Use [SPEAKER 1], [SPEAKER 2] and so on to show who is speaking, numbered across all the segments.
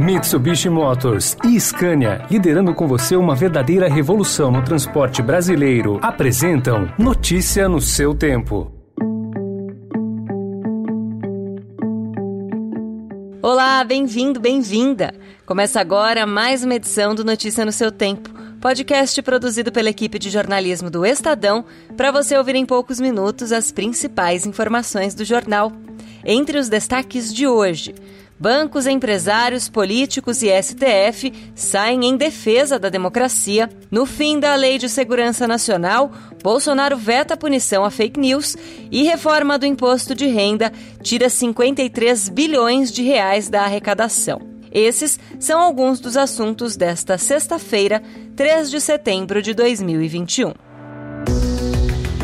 [SPEAKER 1] Mitsubishi Motors e Scania, liderando com você uma verdadeira revolução no transporte brasileiro, apresentam Notícia no seu tempo.
[SPEAKER 2] Olá, bem-vindo, bem-vinda. Começa agora mais uma edição do Notícia no seu tempo, podcast produzido pela equipe de jornalismo do Estadão, para você ouvir em poucos minutos as principais informações do jornal. Entre os destaques de hoje, Bancos, empresários, políticos e STF saem em defesa da democracia. No fim da Lei de Segurança Nacional, Bolsonaro veta a punição a fake news e reforma do imposto de renda tira 53 bilhões de reais da arrecadação. Esses são alguns dos assuntos desta sexta-feira, 3 de setembro de 2021.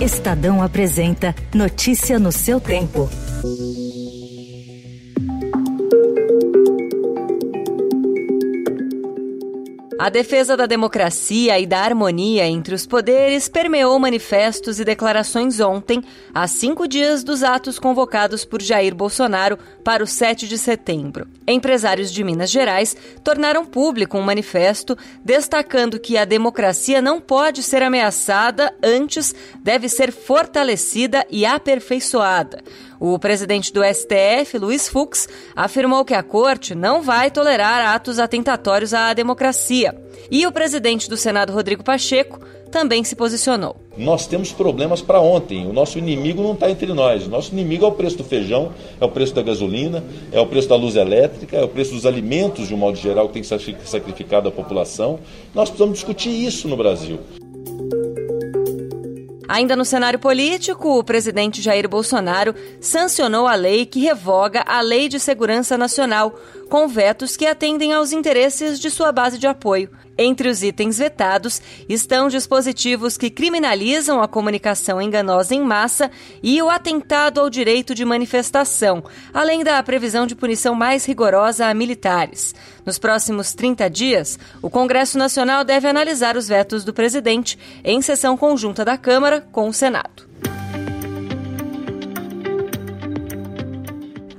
[SPEAKER 3] Estadão apresenta Notícia no seu tempo.
[SPEAKER 2] A defesa da democracia e da harmonia entre os poderes permeou manifestos e declarações ontem, a cinco dias dos atos convocados por Jair Bolsonaro para o 7 de setembro. Empresários de Minas Gerais tornaram público um manifesto destacando que a democracia não pode ser ameaçada, antes deve ser fortalecida e aperfeiçoada. O presidente do STF, Luiz Fux, afirmou que a corte não vai tolerar atos atentatórios à democracia. E o presidente do Senado, Rodrigo Pacheco, também se posicionou.
[SPEAKER 4] Nós temos problemas para ontem. O nosso inimigo não está entre nós. O nosso inimigo é o preço do feijão, é o preço da gasolina, é o preço da luz elétrica, é o preço dos alimentos, de um modo geral, que tem que ser sacrificado à população. Nós precisamos discutir isso no Brasil.
[SPEAKER 2] Ainda no cenário político, o presidente Jair Bolsonaro sancionou a lei que revoga a Lei de Segurança Nacional, com vetos que atendem aos interesses de sua base de apoio. Entre os itens vetados estão dispositivos que criminalizam a comunicação enganosa em massa e o atentado ao direito de manifestação, além da previsão de punição mais rigorosa a militares. Nos próximos 30 dias, o Congresso Nacional deve analisar os vetos do presidente em sessão conjunta da Câmara com o Senado.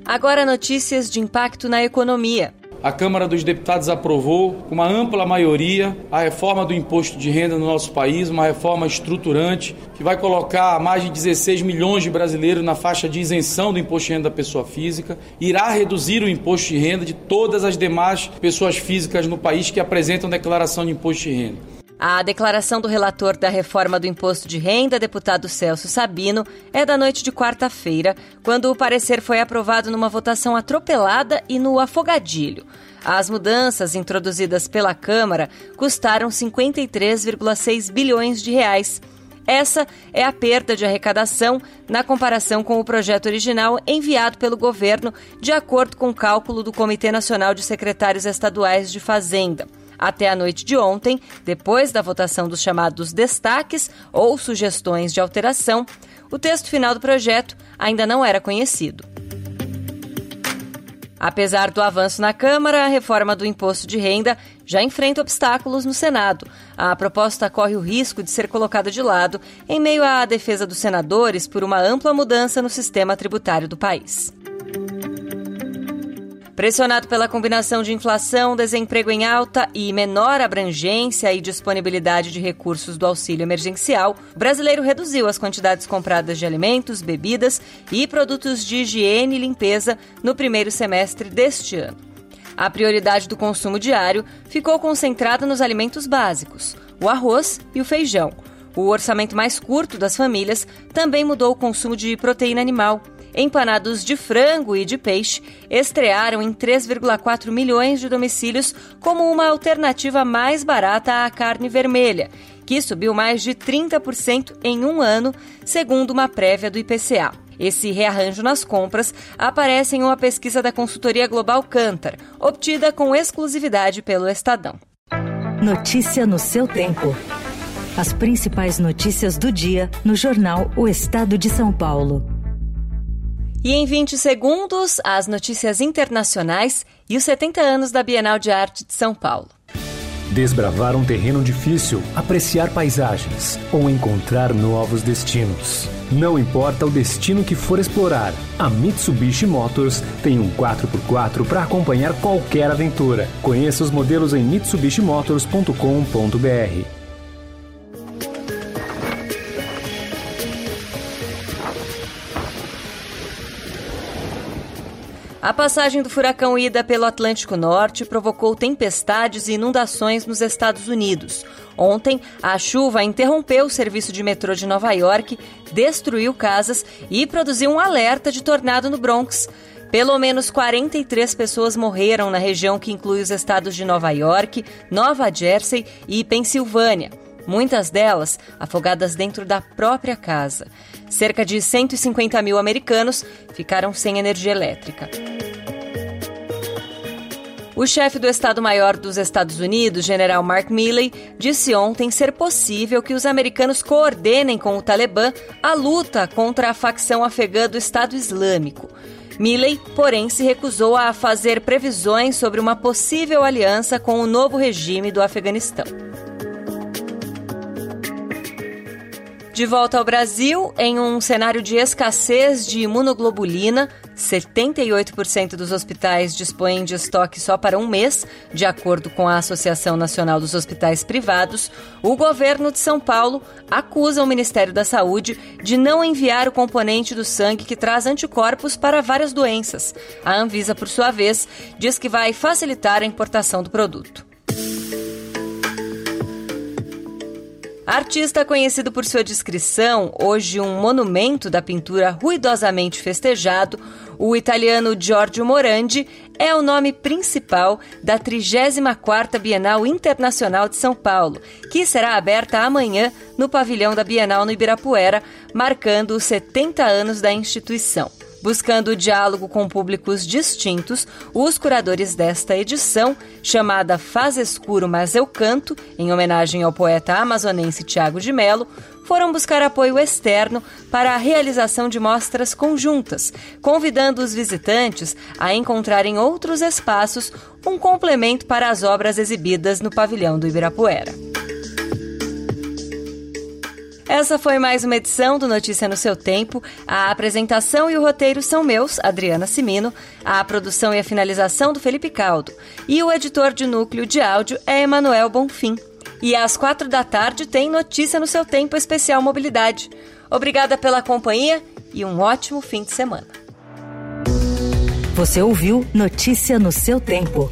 [SPEAKER 2] Agora notícias de impacto na economia
[SPEAKER 5] a Câmara dos Deputados aprovou, com uma ampla maioria, a reforma do imposto de renda no nosso país, uma reforma estruturante que vai colocar mais de 16 milhões de brasileiros na faixa de isenção do imposto de renda da pessoa física, irá reduzir o imposto de renda de todas as demais pessoas físicas no país que apresentam declaração de imposto de renda.
[SPEAKER 2] A declaração do relator da reforma do imposto de renda, deputado Celso Sabino, é da noite de quarta-feira, quando o parecer foi aprovado numa votação atropelada e no afogadilho. As mudanças introduzidas pela Câmara custaram 53,6 bilhões de reais. Essa é a perda de arrecadação na comparação com o projeto original enviado pelo governo, de acordo com o cálculo do Comitê Nacional de Secretários Estaduais de Fazenda. Até a noite de ontem, depois da votação dos chamados destaques ou sugestões de alteração, o texto final do projeto ainda não era conhecido. Apesar do avanço na Câmara, a reforma do imposto de renda já enfrenta obstáculos no Senado. A proposta corre o risco de ser colocada de lado em meio à defesa dos senadores por uma ampla mudança no sistema tributário do país. Pressionado pela combinação de inflação, desemprego em alta e menor abrangência e disponibilidade de recursos do auxílio emergencial, o brasileiro reduziu as quantidades compradas de alimentos, bebidas e produtos de higiene e limpeza no primeiro semestre deste ano. A prioridade do consumo diário ficou concentrada nos alimentos básicos, o arroz e o feijão. O orçamento mais curto das famílias também mudou o consumo de proteína animal empanados de frango e de peixe estrearam em 3,4 milhões de domicílios como uma alternativa mais barata à carne vermelha, que subiu mais de 30% em um ano, segundo uma prévia do IPCA. Esse rearranjo nas compras aparece em uma pesquisa da consultoria global Cantar, obtida com exclusividade pelo Estadão.
[SPEAKER 3] Notícia no seu tempo. As principais notícias do dia no jornal O Estado de São Paulo.
[SPEAKER 2] E em 20 segundos, as notícias internacionais e os 70 anos da Bienal de Arte de São Paulo.
[SPEAKER 1] desbravar um terreno difícil, apreciar paisagens ou encontrar novos destinos. Não importa o destino que for explorar, a Mitsubishi Motors tem um 4x4 para acompanhar qualquer aventura. Conheça os modelos em mitsubishimotors.com.br.
[SPEAKER 2] A passagem do furacão Ida pelo Atlântico Norte provocou tempestades e inundações nos Estados Unidos. Ontem, a chuva interrompeu o serviço de metrô de Nova York, destruiu casas e produziu um alerta de tornado no Bronx. Pelo menos 43 pessoas morreram na região que inclui os estados de Nova York, Nova Jersey e Pensilvânia muitas delas afogadas dentro da própria casa. Cerca de 150 mil americanos ficaram sem energia elétrica. O chefe do Estado-Maior dos Estados Unidos, general Mark Milley, disse ontem ser possível que os americanos coordenem com o Talibã a luta contra a facção afegã do Estado Islâmico. Milley, porém, se recusou a fazer previsões sobre uma possível aliança com o novo regime do Afeganistão. De volta ao Brasil, em um cenário de escassez de imunoglobulina, 78% dos hospitais dispõem de estoque só para um mês, de acordo com a Associação Nacional dos Hospitais Privados. O governo de São Paulo acusa o Ministério da Saúde de não enviar o componente do sangue que traz anticorpos para várias doenças. A Anvisa, por sua vez, diz que vai facilitar a importação do produto. Artista conhecido por sua descrição, hoje um monumento da pintura ruidosamente festejado, o italiano Giorgio Morandi é o nome principal da 34ª Bienal Internacional de São Paulo, que será aberta amanhã no pavilhão da Bienal no Ibirapuera, marcando os 70 anos da instituição. Buscando o diálogo com públicos distintos, os curadores desta edição, chamada Faz Escuro Mas Eu Canto, em homenagem ao poeta amazonense Tiago de Melo, foram buscar apoio externo para a realização de mostras conjuntas, convidando os visitantes a encontrar em outros espaços um complemento para as obras exibidas no pavilhão do Ibirapuera. Essa foi mais uma edição do Notícia no seu tempo. A apresentação e o roteiro são meus, Adriana Simino, a produção e a finalização do Felipe Caldo. E o editor de núcleo de áudio é Emanuel Bonfim. E às quatro da tarde tem Notícia no seu tempo especial mobilidade. Obrigada pela companhia e um ótimo fim de semana.
[SPEAKER 3] Você ouviu Notícia no seu tempo.